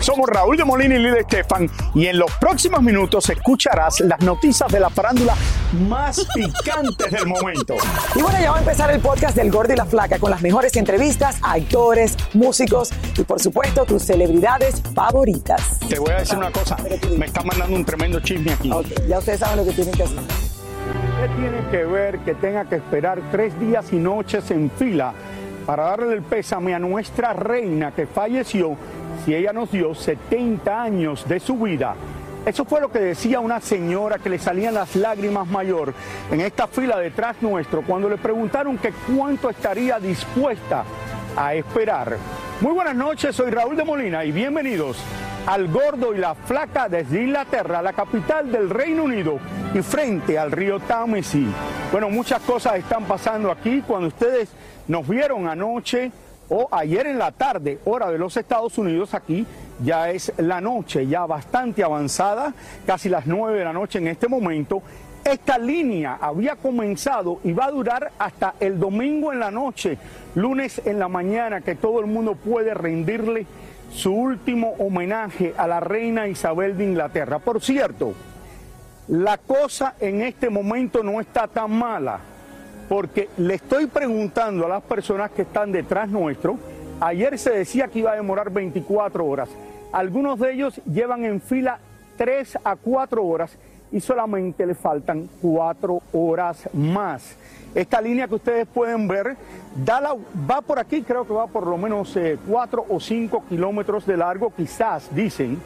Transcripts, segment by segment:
Somos Raúl de Molina y Lidia Estefan y en los próximos minutos escucharás las noticias de la farándula más picantes del momento. Y bueno, ya va a empezar el podcast del Gordi y la Flaca con las mejores entrevistas a actores, músicos y por supuesto tus celebridades favoritas. Te voy a decir una cosa, me está mandando un tremendo chisme aquí. Ya ustedes saben lo que tienen que hacer. ¿Qué tiene que ver que tenga que esperar tres días y noches en fila para darle el pésame a nuestra reina que falleció si ella nos dio 70 años de su vida? Eso fue lo que decía una señora que le salían las lágrimas mayor en esta fila detrás nuestro cuando le preguntaron que cuánto estaría dispuesta a esperar. Muy buenas noches, soy Raúl de Molina y bienvenidos al Gordo y la Flaca desde Inglaterra, la capital del Reino Unido y frente al río Támesis. Bueno, muchas cosas están pasando aquí cuando ustedes nos vieron anoche o ayer en la tarde, hora de los Estados Unidos, aquí ya es la noche, ya bastante avanzada, casi las 9 de la noche en este momento. Esta línea había comenzado y va a durar hasta el domingo en la noche, lunes en la mañana, que todo el mundo puede rendirle su último homenaje a la reina Isabel de Inglaterra. Por cierto, la cosa en este momento no está tan mala porque le estoy preguntando a las personas que están detrás nuestro, ayer se decía que iba a demorar 24 horas, algunos de ellos llevan en fila 3 a 4 horas y solamente le faltan 4 horas más. Esta línea que ustedes pueden ver da la- va por aquí, creo que va por lo menos 4 o 5 kilómetros de largo, quizás, dicen,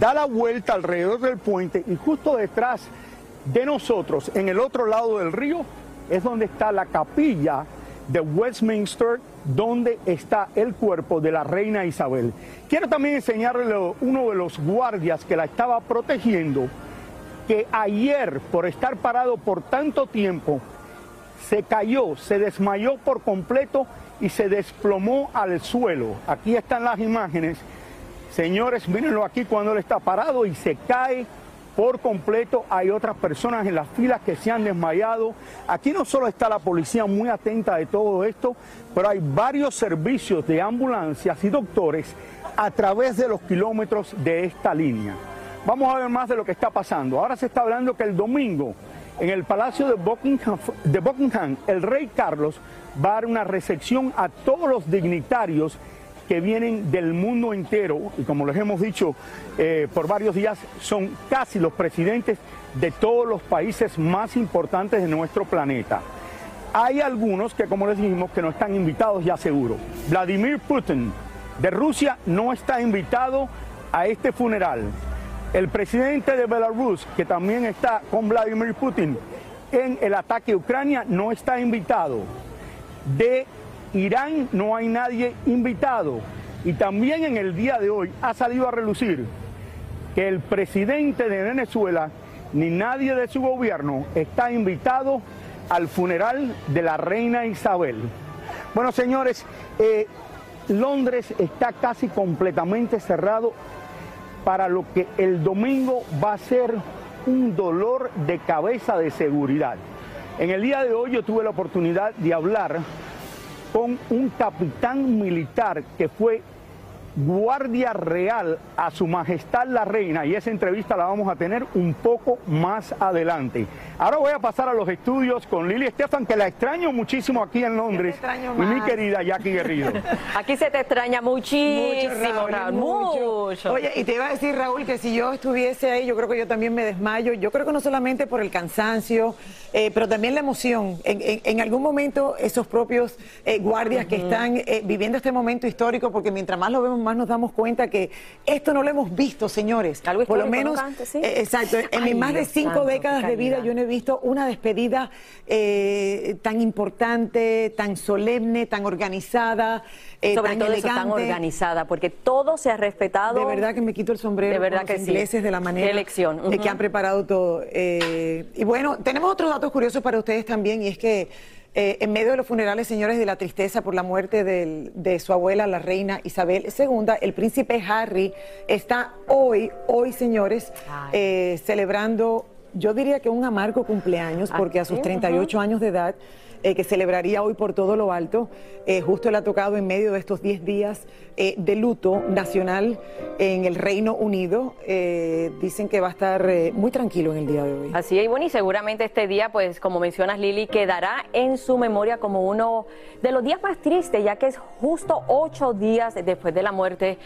da la vuelta alrededor del puente y justo detrás de nosotros, en el otro lado del río, es donde está la capilla de Westminster, donde está el cuerpo de la reina Isabel. Quiero también enseñarle uno de los guardias que la estaba protegiendo, que ayer, por estar parado por tanto tiempo, se cayó, se desmayó por completo y se desplomó al suelo. Aquí están las imágenes. Señores, mírenlo aquí cuando él está parado y se cae por completo. Hay otras personas en las filas que se han desmayado. Aquí no solo está la policía muy atenta de todo esto, pero hay varios servicios de ambulancias y doctores a través de los kilómetros de esta línea. Vamos a ver más de lo que está pasando. Ahora se está hablando que el domingo en el Palacio de Buckingham, de Buckingham el rey Carlos va a dar una recepción a todos los dignitarios que vienen del mundo entero y como les hemos dicho eh, por varios días, son casi los presidentes de todos los países más importantes de nuestro planeta. Hay algunos que, como les dijimos, que no están invitados ya seguro. Vladimir Putin de Rusia no está invitado a este funeral. El presidente de Belarus, que también está con Vladimir Putin en el ataque a Ucrania, no está invitado. De Irán no hay nadie invitado. Y también en el día de hoy ha salido a relucir que el presidente de Venezuela ni nadie de su gobierno está invitado al funeral de la reina Isabel. Bueno, señores, eh, Londres está casi completamente cerrado para lo que el domingo va a ser un dolor de cabeza de seguridad. En el día de hoy yo tuve la oportunidad de hablar con un capitán militar que fue guardia real a su majestad la reina y esa entrevista la vamos a tener un poco más adelante. Ahora voy a pasar a los estudios con Lili Estefan, que la extraño muchísimo aquí en Londres, y mi querida Jackie Guerrido. Aquí se te extraña muchísimo, Raúl, mucho. Oye, y te iba a decir, Raúl, que si yo estuviese ahí, yo creo que yo también me desmayo. Yo creo que no solamente por el cansancio, eh, pero también la emoción. En, en- en algún momento, esos propios eh, guardias que están eh, viviendo este momento histórico, porque mientras más lo vemos más nos damos cuenta que esto no lo hemos visto, señores. Algo Por lo menos, ¿no, antes, sí? eh, exacto, en Ay, mis más de cinco santo, décadas de vida yo no he visto una despedida eh, tan importante, tan solemne, tan organizada, eh, Sobre tan todo eso elegante. tan organizada, porque todo se ha respetado. De verdad que me quito el sombrero De verdad con que los sí. ingleses de la manera elección. de que han preparado todo. Y bueno, tenemos otros datos curiosos para ustedes también, y es que eh, en medio de los funerales, señores, de la tristeza por la muerte del- de su abuela, la reina Isabel II, el príncipe Harry está hoy, hoy, señores, eh, celebrando, yo diría que un amargo cumpleaños, porque a sus Así, 38 años de edad, eh, que celebraría hoy por todo lo alto, eh, justo le ha tocado en medio de estos 10 días eh, de luto nacional en el Reino Unido. Dicen que va a estar muy tranquilo en el día de hoy. Así es, bueno, y seguramente este día, pues como mencionas Lili, quedará en su memoria como uno de los días más tristes, ya que es justo ocho días después de la muerte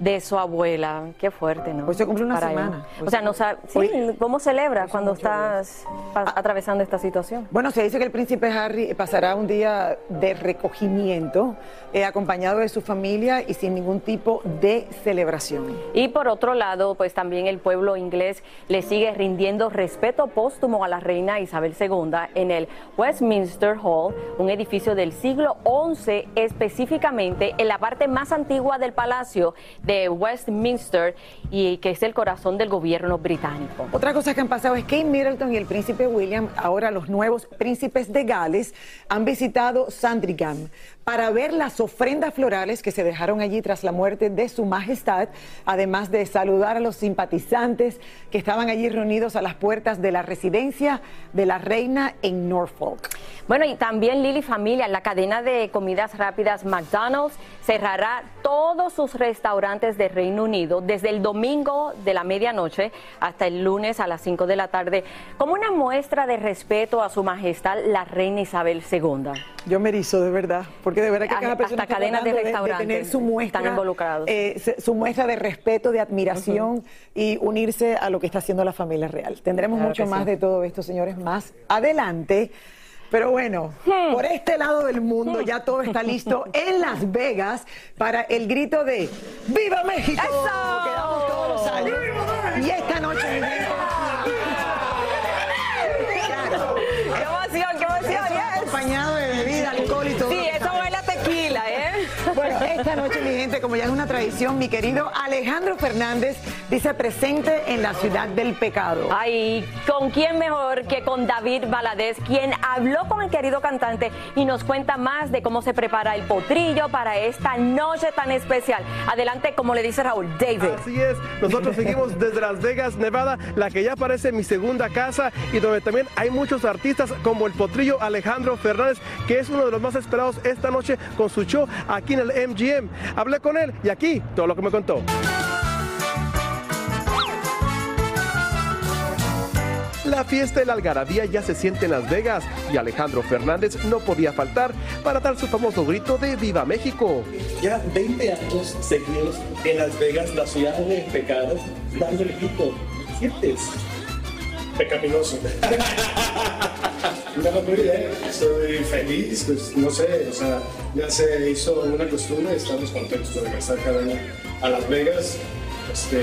de su abuela. Qué fuerte, ¿no? Hoy se cumple una Para semana. O sea, se- no sabe, sí, ¿cómo celebra son cuando estás pa- atravesando esta situación? Bueno, se dice que el príncipe Harry pasará un día de recogimiento, eh, acompañado de su familia y sin ningún tipo de celebración. Y por otro lado, pues también el pueblo inglés le sigue rindiendo respeto póstumo a la reina Isabel II en el Westminster Hall, un edificio del siglo XI, específicamente en la parte más antigua del palacio de Westminster y que es el corazón del gobierno británico. Otra cosa que han pasado es que Middleton y el príncipe William, ahora los nuevos príncipes de Gales, han visitado Sandringham para ver las ofrendas florales que se dejaron allí tras la muerte de su majestad, además de saludar a los simpatizantes que estaban allí reunidos a las puertas de la residencia de la reina en Norfolk. Bueno, y también Lili Familia, la cadena de comidas rápidas McDonald's cerrará todos sus restaurantes de Reino Unido desde el domingo de la medianoche hasta el lunes a las 5 de la tarde como una muestra de respeto a su majestad la reina Isabel II. Yo me erizo, de verdad, porque de verdad que cada persona cadenas de tener su muestra, están involucrados. eh, su muestra de respeto, de admiración y unirse a lo que está haciendo la familia real. Tendremos Claro mucho más sí. de todo esto, señores, más adelante. Pero bueno, Hmm. por este lado del mundo ya todo está listo en Las Vegas para el grito de ¡Viva México! ¡Eso! Que damos todos los años. Y esta noche, gente, claro, ¡Qué emoción, qué emoción! yes! acompañado esta noche, mi gente, como ya es una tradición, mi querido Alejandro Fernández dice presente en la ciudad del pecado. Ay, ¿con quién mejor que con David Valadez, quien habló con el querido cantante y nos cuenta más de cómo se prepara el potrillo para esta noche tan especial? Adelante, como le dice Raúl, David. Así es, nosotros seguimos desde Las Vegas, Nevada, la que ya parece mi segunda casa y donde también hay muchos artistas como el potrillo Alejandro Fernández, que es uno de los más esperados esta noche con su show aquí en el MGM. Hablé con él y aquí todo lo que me contó. La fiesta de la algarabía ya se siente en Las Vegas y Alejandro Fernández no podía faltar para dar su famoso grito de Viva México. Ya 20 años seguidos en Las Vegas, la ciudad de pecados, dando el grito. ¿Qué sientes? pecaminoso. estoy feliz, pues no sé, o sea, ya se hizo una costumbre, estamos contentos de regresar cada año a Las Vegas. Este,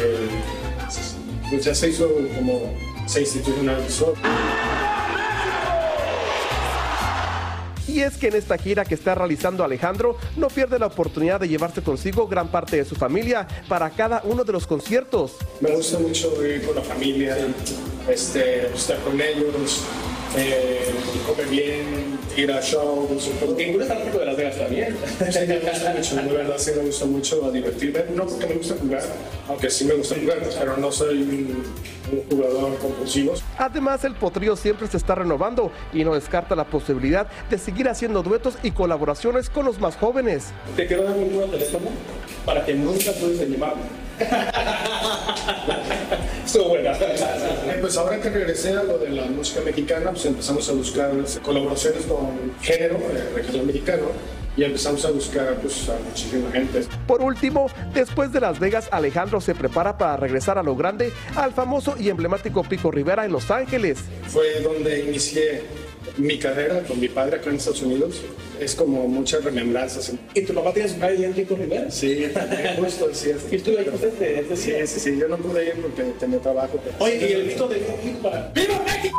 pues ya se hizo como se institucionalizó. Y es que en esta gira que está realizando Alejandro no pierde la oportunidad de llevarse consigo gran parte de su familia para cada uno de los conciertos. Me gusta mucho ir con la familia, este, estar con ellos, eh, comer bien, ir a shows. Porque incluso fanático de Las Vegas también. Sí, me gusta mucho, de verdad sí me gusta mucho divertirme, no porque me gusta jugar, aunque sí me gusta jugar, pero no soy un, un jugador compulsivo. Además, el potrillo siempre se está renovando y no descarta la posibilidad de seguir haciendo duetos y colaboraciones con los más jóvenes. Te quiero dar mi número de teléfono para que nunca dudes en llamarme. Estuvo buena. Pues ahora que regresé a lo de la música mexicana, pues empezamos a buscar colaboraciones con género, eh, regional mexicano, y empezamos a buscar pues, a muchísima gente. Por último, después de Las Vegas, Alejandro se prepara para regresar a lo grande al famoso y emblemático Pico Rivera en Los Ángeles. Fue donde inicié mi carrera con mi padre acá en Estados Unidos es como muchas remembranzas. ¿Y tu papá tiene su calle en Pico Rivera? Sí, justo, sí. ¿Y tú ahí presente? Sí, sí, sí, yo no pude ir porque tenía trabajo. pero- Oye, y el grito de México para ¡Viva México!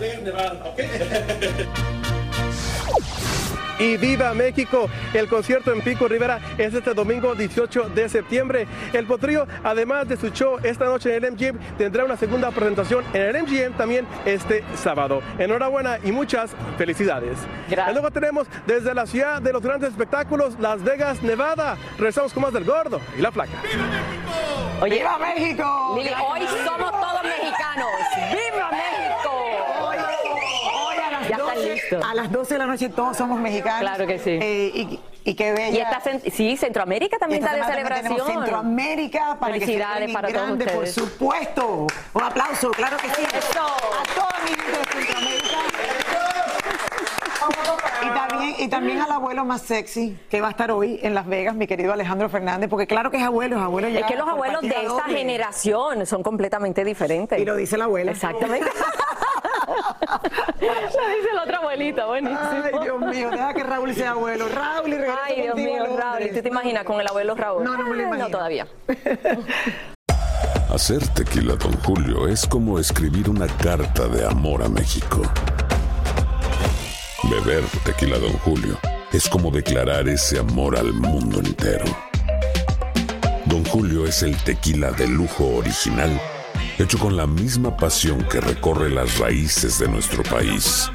Vegas, Nevada, ¿ok? y Viva México. El concierto en Pico Rivera es este domingo 18 de septiembre. El Potrillo, además de su show esta noche en el MGM, tendrá una segunda presentación en el MGM también este sábado. Enhorabuena y muchas felicidades. Gracias. Y luego tenemos desde la ciudad de los grandes espectáculos, Las Vegas, Nevada. Regresamos con más del gordo y la flaca. Oye, ¡Viva México! Lili, hoy somos todos mexicanos. ¡Viva México! Hoy, hoy a las Ya están 12, listos. a las 12 de la noche todos somos mexicanos. Claro que sí. Eh, y, y qué bella. Y cen- sí, Centroamérica también está de celebración. Centroamérica para Felicidades que para todos grande, por ustedes. supuesto. Un aplauso, claro que sí. Eso. A toda mi gente de Centroamérica. Y también, y también al abuelo más sexy que va a estar hoy en Las Vegas, mi querido Alejandro Fernández, porque claro que es abuelo, es abuelo ya. Es que los por abuelos de esta doble. generación son completamente diferentes. Y lo dice la abuela. Exactamente. lo dice la otra abuelita, buenísimo. Ay, Dios mío, deja que Raúl sea abuelo. Raúl, y regreso Ay, Dios mío. Raúl. ¿Tú te imaginas con el abuelo Raúl? No, no me lo imagino. No, todavía. Hacer tequila, Don Julio, es como escribir una carta de amor a México. Beber tequila, Don Julio, es como declarar ese amor al mundo entero. Don Julio es el tequila de lujo original, hecho con la misma pasión que recorre las raíces de nuestro país.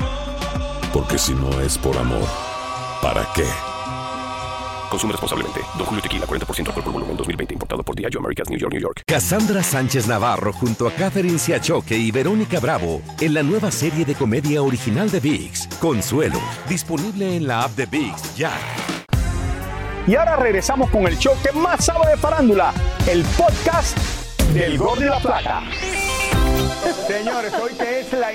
Porque si no es por amor, ¿para qué? Consume responsablemente. Don Julio Tequila, 40% alcohol por volumen, 2020. Importado por Diageo Americas, New York, New York. Cassandra Sánchez Navarro junto a Catherine Siachoque y Verónica Bravo en la nueva serie de comedia original de VIX, Consuelo, disponible en la app de VIX ya. Y ahora regresamos con el show que más sabe de farándula, el podcast del Gordo y la Plata. Señores, hoy que es la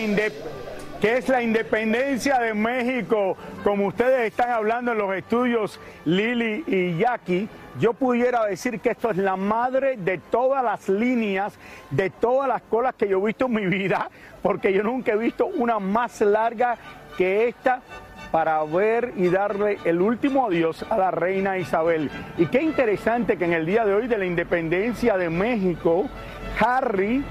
es la independencia de México, como ustedes están hablando en los estudios Lili y Jackie, yo pudiera decir que esto es la madre de todas las líneas, de todas las colas que yo he visto en mi vida, porque yo nunca he visto una más larga que esta para ver y darle el último adiós a la reina Isabel. Y qué interesante que en el día de hoy de la independencia de México, Harry,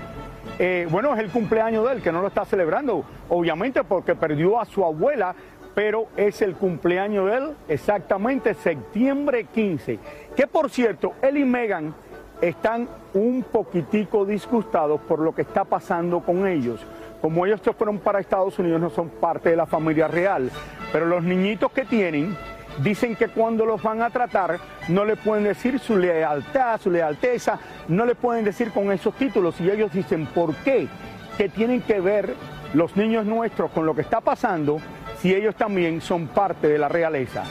eh, bueno, es el cumpleaños de él, que no lo está celebrando, obviamente porque perdió a su abuela, pero es el cumpleaños de él exactamente septiembre 15. Que por cierto, él y Meghan están un poquitico disgustados por lo que está pasando con ellos. Como ellos se fueron para Estados Unidos, no son parte de la familia real. Pero los niñitos que tienen dicen que cuando los van a tratar no le pueden decir su lealtad, su lealteza, no le pueden decir con esos títulos. Y ellos dicen, ¿por qué? Que tienen que ver los niños nuestros con lo que está pasando si ellos también son parte de la realeza.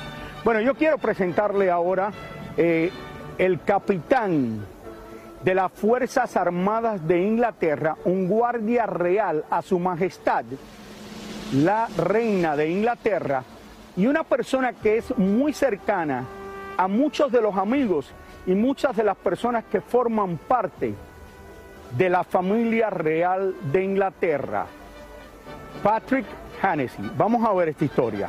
Bueno, yo quiero presentarle ahora eh, el capitán de las Fuerzas Armadas de Inglaterra, un guardia real a su majestad, la reina de Inglaterra, y una persona que es muy cercana a muchos de los amigos y muchas de las personas que forman parte de la familia real de Inglaterra, Patrick Hennessy. Vamos a ver esta historia.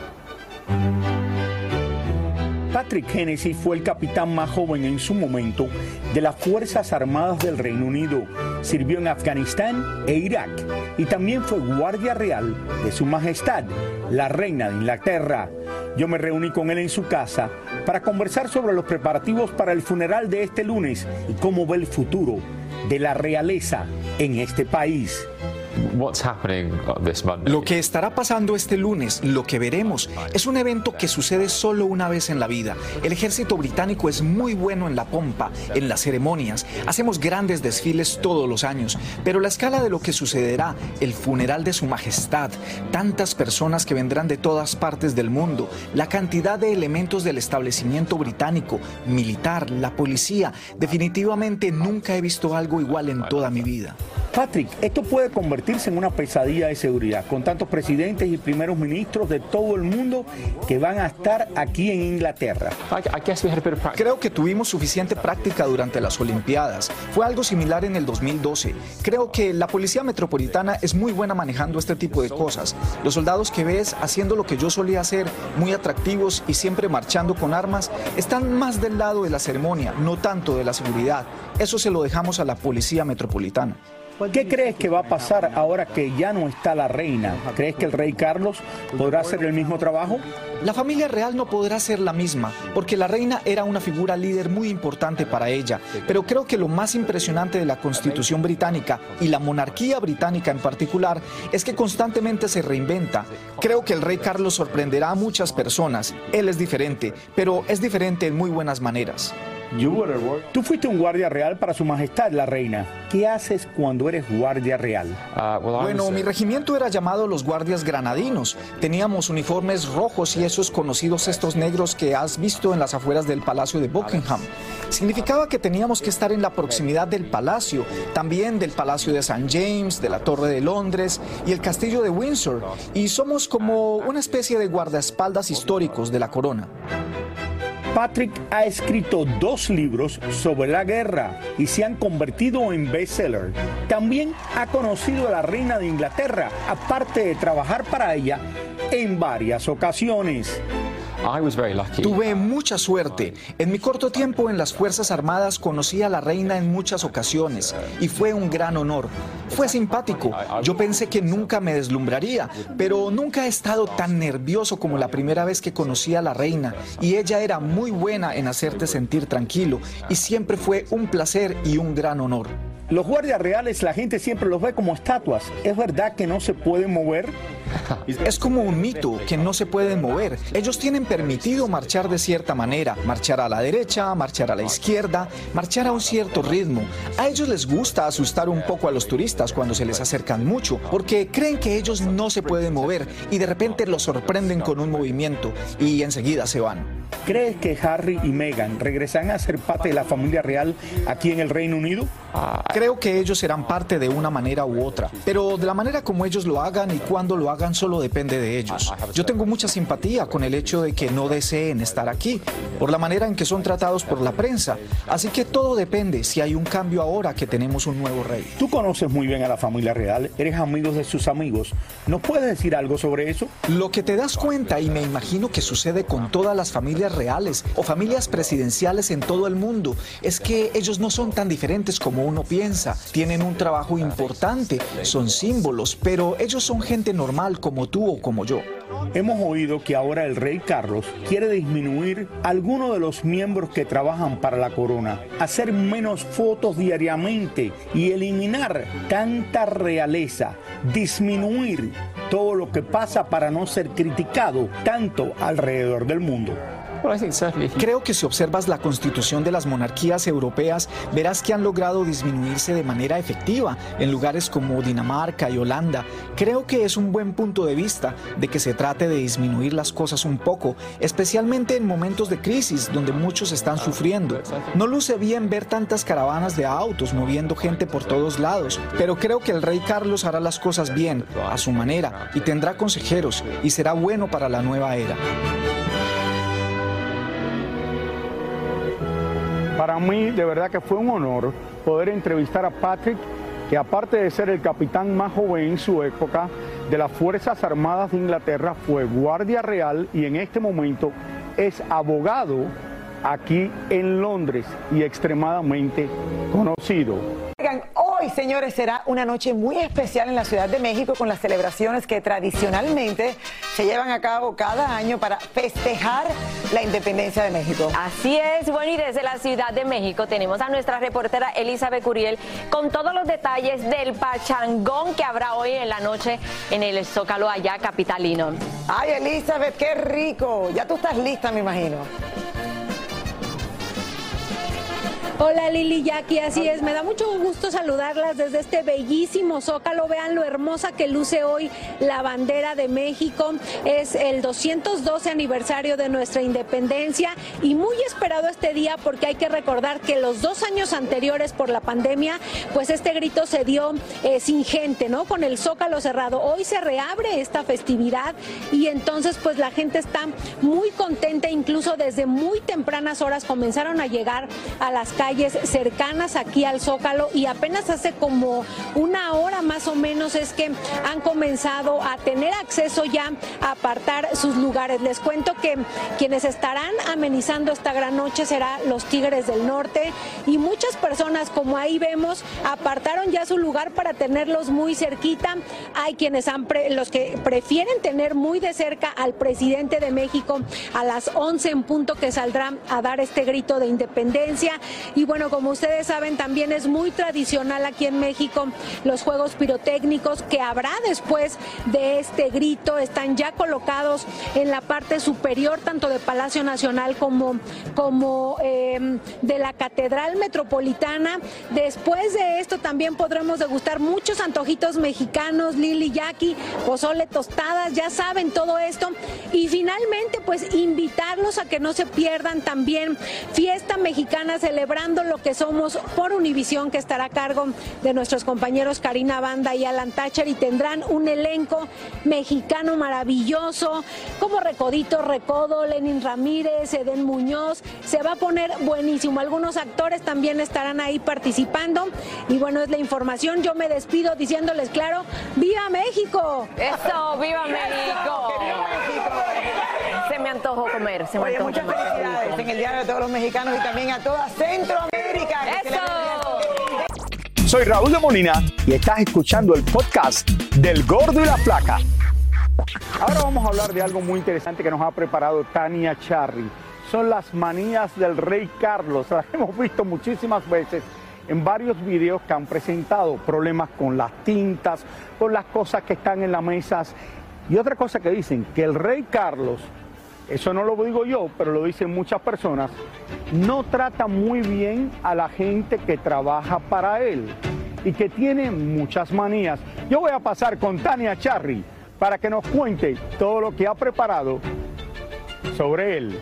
Patrick Hennessy fue el capitán más joven en su momento de las Fuerzas Armadas del Reino Unido. Sirvió en Afganistán e Irak y también fue guardia real de Su Majestad, la Reina de Inglaterra. Yo me reuní con él en su casa para conversar sobre los preparativos para el funeral de este lunes y cómo ve el futuro de la realeza en este país. Lo que estará pasando este lunes, lo que veremos, es un evento que sucede solo una vez en la vida. El ejército británico es muy bueno en la pompa, en las ceremonias. Hacemos grandes desfiles todos los años, pero la escala de lo que sucederá, el funeral de su majestad, tantas personas que vendrán de todas partes del mundo, la cantidad de elementos del establecimiento británico, militar, la policía, definitivamente nunca he visto algo igual en toda mi vida. Patrick, esto puede convertirse en una pesadilla de seguridad, con tantos presidentes y primeros ministros de todo el mundo que van a estar aquí en Inglaterra. Creo que tuvimos suficiente práctica durante las Olimpiadas. Fue algo similar en el 2012. Creo que la Policía Metropolitana es muy buena manejando este tipo de cosas. Los soldados que ves haciendo lo que yo solía hacer, muy atractivos y siempre marchando con armas, están más del lado de la ceremonia, no tanto de la seguridad. Eso se lo dejamos a la Policía Metropolitana. ¿Qué crees que va a pasar ahora que ya no está la reina? ¿Crees que el rey Carlos podrá hacer el mismo trabajo? La familia real no podrá ser la misma, porque la reina era una figura líder muy importante para ella, pero creo que lo más impresionante de la constitución británica y la monarquía británica en particular es que constantemente se reinventa. Creo que el rey Carlos sorprenderá a muchas personas, él es diferente, pero es diferente en muy buenas maneras. Tú fuiste un guardia real para su majestad, la reina. ¿Qué haces cuando eres guardia real? Bueno, mi regimiento era llamado los guardias granadinos. Teníamos uniformes rojos y esos conocidos estos negros que has visto en las afueras del Palacio de Buckingham. Significaba que teníamos que estar en la proximidad del palacio, también del Palacio de St. James, de la Torre de Londres y el Castillo de Windsor. Y somos como una especie de guardaespaldas históricos de la corona. Patrick ha escrito dos libros sobre la guerra y se han convertido en bestseller. También ha conocido a la reina de Inglaterra, aparte de trabajar para ella en varias ocasiones. Tuve mucha suerte. En mi corto tiempo en las Fuerzas Armadas conocí a la reina en muchas ocasiones y fue un gran honor. Fue simpático. Yo pensé que nunca me deslumbraría, pero nunca he estado tan nervioso como la primera vez que conocí a la reina y ella era muy buena en hacerte sentir tranquilo y siempre fue un placer y un gran honor. Los guardias reales la gente siempre los ve como estatuas. ¿Es verdad que no se pueden mover? Es como un mito que no se pueden mover. Ellos tienen permitido marchar de cierta manera, marchar a la derecha, marchar a la izquierda, marchar a un cierto ritmo. A ellos les gusta asustar un poco a los turistas cuando se les acercan mucho, porque creen que ellos no se pueden mover y de repente los sorprenden con un movimiento y enseguida se van. ¿Crees que Harry y Meghan regresan a ser parte de la familia real aquí en el Reino Unido? Creo que ellos serán parte de una manera u otra, pero de la manera como ellos lo hagan y cuándo lo hagan solo depende de ellos. Yo tengo mucha simpatía con el hecho de que no deseen estar aquí, por la manera en que son tratados por la prensa, así que todo depende si hay un cambio ahora que tenemos un nuevo rey. Tú conoces muy bien a la familia real, eres amigo de sus amigos, ¿nos puedes decir algo sobre eso? Lo que te das cuenta, y me imagino que sucede con todas las familias reales o familias presidenciales en todo el mundo, es que ellos no son tan diferentes como uno piensa, tienen un trabajo importante, son símbolos, pero ellos son gente como tú o como yo. Hemos oído que ahora el rey Carlos quiere disminuir algunos de los miembros que trabajan para la corona, hacer menos fotos diariamente y eliminar tanta realeza, disminuir todo lo que pasa para no ser criticado tanto alrededor del mundo. Creo que si observas la constitución de las monarquías europeas, verás que han logrado disminuirse de manera efectiva en lugares como Dinamarca y Holanda. Creo que es un buen punto de vista de que se trate de disminuir las cosas un poco, especialmente en momentos de crisis donde muchos están sufriendo. No luce bien ver tantas caravanas de autos moviendo gente por todos lados, pero creo que el rey Carlos hará las cosas bien, a su manera, y tendrá consejeros, y será bueno para la nueva era. Para mí, de verdad que fue un honor poder entrevistar a Patrick, que aparte de ser el capitán más joven en su época de las Fuerzas Armadas de Inglaterra, fue guardia real y en este momento es abogado aquí en Londres y extremadamente conocido. Hoy, señores, será una noche muy especial en la Ciudad de México con las celebraciones que tradicionalmente se llevan a cabo cada año para festejar la independencia de México. Así es, bueno, y desde la Ciudad de México tenemos a nuestra reportera Elizabeth Curiel con todos los detalles del pachangón que habrá hoy en la noche en el Zócalo allá capitalino. Ay, Elizabeth, qué rico. Ya tú estás lista, me imagino. Hola Lili Jackie, así es, me da mucho gusto saludarlas desde este bellísimo zócalo. Vean lo hermosa que luce hoy la bandera de México. Es el 212 aniversario de nuestra independencia y muy esperado este día porque hay que recordar que los dos años anteriores por la pandemia, pues este grito se dio eh, sin gente, ¿no? Con el zócalo cerrado. Hoy se reabre esta festividad y entonces pues la gente está muy contenta, incluso desde muy tempranas horas comenzaron a llegar a las calles cercanas aquí al Zócalo y apenas hace como una hora más o menos es que han comenzado a tener acceso ya a apartar sus lugares. Les cuento que quienes estarán amenizando esta gran noche será los Tigres del Norte y muchas personas como ahí vemos apartaron ya su lugar para tenerlos muy cerquita. Hay quienes han los que prefieren tener muy de cerca al presidente de México a las 11 en punto que saldrán a dar este grito de independencia y bueno, como ustedes saben, también es muy tradicional aquí en México los juegos pirotécnicos que habrá después de este grito. Están ya colocados en la parte superior, tanto de Palacio Nacional como, como em, de la Catedral Metropolitana. Después de esto también podremos degustar muchos antojitos mexicanos, Lili, Jackie, pozole, tostadas, ya saben todo esto. Y finalmente, pues invitarlos a que no se pierdan también fiesta mexicana celebrando lo que somos por Univisión, que estará a cargo de nuestros compañeros Karina Banda y Alan Thatcher, y tendrán un elenco mexicano maravilloso, como Recodito Recodo, Lenin Ramírez, Eden Muñoz. Se va a poner buenísimo. Algunos actores también estarán ahí participando. Y bueno, es la información. Yo me despido diciéndoles claro, ¡Viva México! Eso, ¡Viva México! Se me antojó comer. Se me Oye, muchas felicidades en el Día de todos los mexicanos y también a toda Centroamérica. ¡Eso! Soy Raúl de Molina y estás escuchando el podcast del Gordo y la Flaca. Ahora vamos a hablar de algo muy interesante que nos ha preparado Tania Charry. Son las manías del rey Carlos. Las hemos visto muchísimas veces en varios videos que han presentado problemas con las tintas, con las cosas que están en las mesas. Y otra cosa que dicen, que el rey Carlos eso no lo digo yo, pero lo dicen muchas personas, no trata muy bien a la gente que trabaja para él y que tiene muchas manías. Yo voy a pasar con Tania Charry para que nos cuente todo lo que ha preparado sobre él.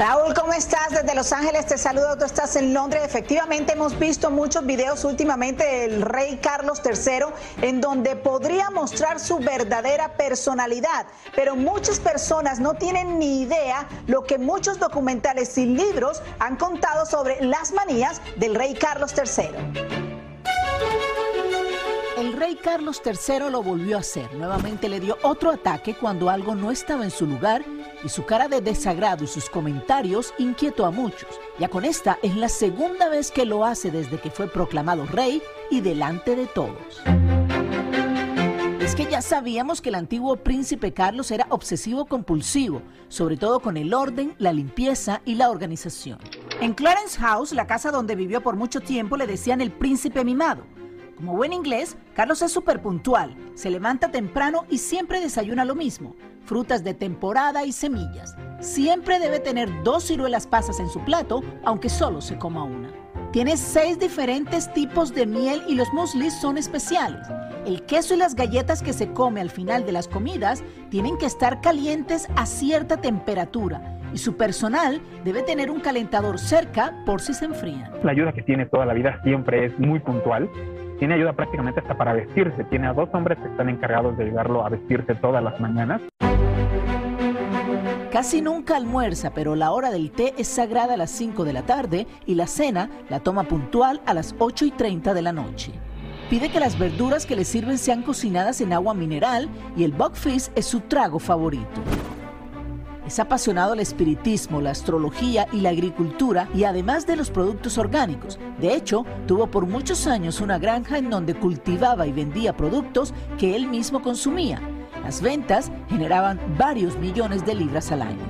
Raúl, ¿cómo estás? Desde Los Ángeles te saludo, tú estás en Londres. Efectivamente, hemos visto muchos videos últimamente del rey Carlos III en donde podría mostrar su verdadera personalidad, pero muchas personas no tienen ni idea lo que muchos documentales y libros han contado sobre las manías del rey Carlos III. El rey Carlos III lo volvió a hacer. Nuevamente le dio otro ataque cuando algo no estaba en su lugar y su cara de desagrado y sus comentarios inquietó a muchos. Ya con esta es la segunda vez que lo hace desde que fue proclamado rey y delante de todos. Es que ya sabíamos que el antiguo príncipe Carlos era obsesivo compulsivo, sobre todo con el orden, la limpieza y la organización. En Clarence House, la casa donde vivió por mucho tiempo, le decían el príncipe mimado. Como buen inglés, Carlos es súper puntual, se levanta temprano y siempre desayuna lo mismo frutas de temporada y semillas. Siempre debe tener dos ciruelas pasas en su plato, aunque solo se coma una. Tiene seis diferentes tipos de miel y los mueslis son especiales. El queso y las galletas que se come al final de las comidas tienen que estar calientes a cierta temperatura y su personal debe tener un calentador cerca por si se enfrían. La ayuda que tiene toda la vida siempre es muy puntual. Tiene ayuda prácticamente hasta para vestirse. Tiene a dos hombres que están encargados de ayudarlo a vestirse todas las mañanas. Casi nunca almuerza, pero la hora del té es sagrada a las 5 de la tarde y la cena la toma puntual a las 8 y 30 de la noche. Pide que las verduras que le sirven sean cocinadas en agua mineral y el buckfish es su trago favorito. Es apasionado al espiritismo, la astrología y la agricultura y además de los productos orgánicos. De hecho, tuvo por muchos años una granja en donde cultivaba y vendía productos que él mismo consumía las ventas generaban varios millones de libras al año.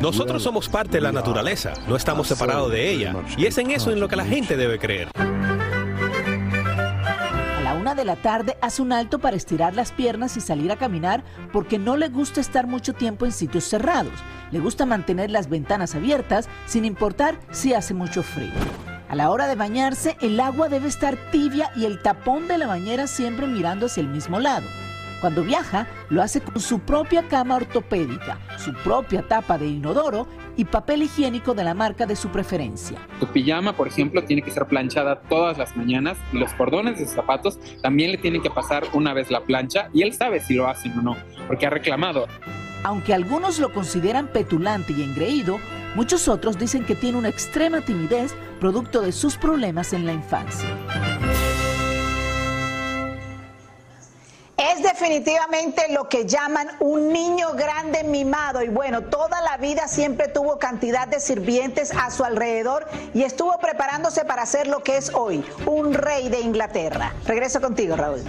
Nosotros somos parte de la naturaleza, no estamos separados de ella, y es en eso en lo que la gente debe creer. A la una de la tarde hace un alto para estirar las piernas y salir a caminar porque no le gusta estar mucho tiempo en sitios cerrados. Le gusta mantener las ventanas abiertas sin importar si hace mucho frío. A la hora de bañarse, el agua debe estar tibia y el tapón de la bañera siempre mirando hacia el mismo lado. Cuando viaja, lo hace con su propia cama ortopédica, su propia tapa de inodoro y papel higiénico de la marca de su preferencia. Tu pijama, por ejemplo, tiene que ser planchada todas las mañanas y los cordones de zapatos también le tienen que pasar una vez la plancha y él sabe si lo hacen o no, porque ha reclamado. Aunque algunos lo consideran petulante y engreído, muchos otros dicen que tiene una extrema timidez producto de sus problemas en la infancia. Es definitivamente lo que llaman un niño grande mimado y bueno, toda la vida siempre tuvo cantidad de sirvientes a su alrededor y estuvo preparándose para ser lo que es hoy, un rey de Inglaterra. Regreso contigo, Raúl.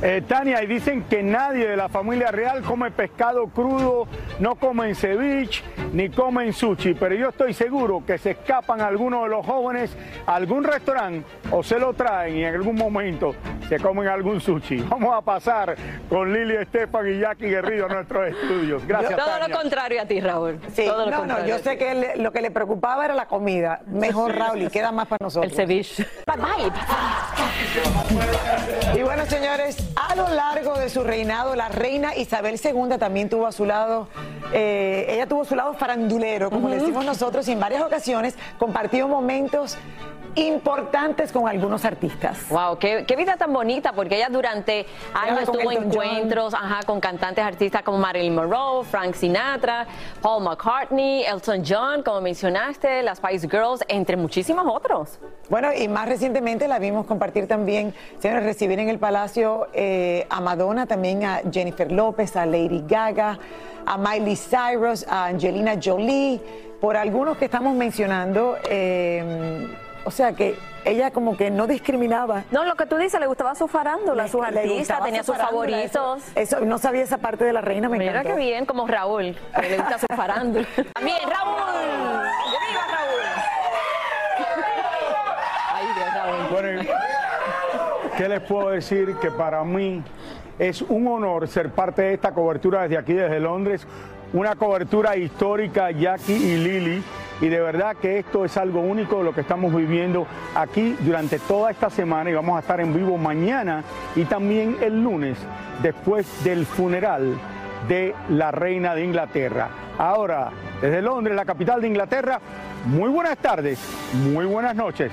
Eh, Tania, y dicen que nadie de la familia real come pescado crudo, no comen ceviche ni comen sushi, pero yo estoy seguro que se escapan algunos de los jóvenes a algún restaurante o se lo traen y en algún momento se comen algún sushi. Vamos a pasar con Lili Estefan y Jackie Guerrido a nuestros estudios. Gracias. Todo Tania. lo contrario a ti, Raúl. Sí, Todo lo no, no, yo a sé que le- lo que le preocupaba era la comida. Mejor, Raúl, y queda más para nosotros. El ceviche. Y bueno, señores, a lo largo de su reinado, la reina Isabel II también tuvo a su lado, eh, ella tuvo su lado farandulero, como le decimos nosotros, y en varias ocasiones compartió momentos importantes con algunos artistas. Wow, qué, qué vida tan bonita, porque ella durante años tuvo encuentros ajá, con cantantes artistas como Marilyn Monroe, Frank Sinatra, Paul McCartney, Elton John, como mencionaste, las Spice Girls, entre muchísimos otros. Bueno, y más recientemente la vimos compartir también, señores, recibir en el Palacio eh, a Madonna, también a Jennifer López, a Lady Gaga, a Miley Cyrus, a Angelina Jolie, por algunos que estamos mencionando. eh, o sea que ella como que no discriminaba. No, lo que tú dices, le gustaba su farándula, sus Le artistas, gustaba tenía su sus favoritos. Eso, no sabía esa parte de la reina, me Mira encantó. qué bien, como Raúl, que le gusta su farándula. También, Raúl. ¡Que viva Raúl! Ay, Dios, Raúl. Bueno, ¿qué les puedo decir? Que para mí es un honor ser parte de esta cobertura desde aquí, desde Londres. Una cobertura histórica, Jackie y Lili. Y de verdad que esto es algo único lo que estamos viviendo aquí durante toda esta semana y vamos a estar en vivo mañana y también el lunes después del funeral de la reina de Inglaterra. Ahora, desde Londres, la capital de Inglaterra, muy buenas tardes, muy buenas noches.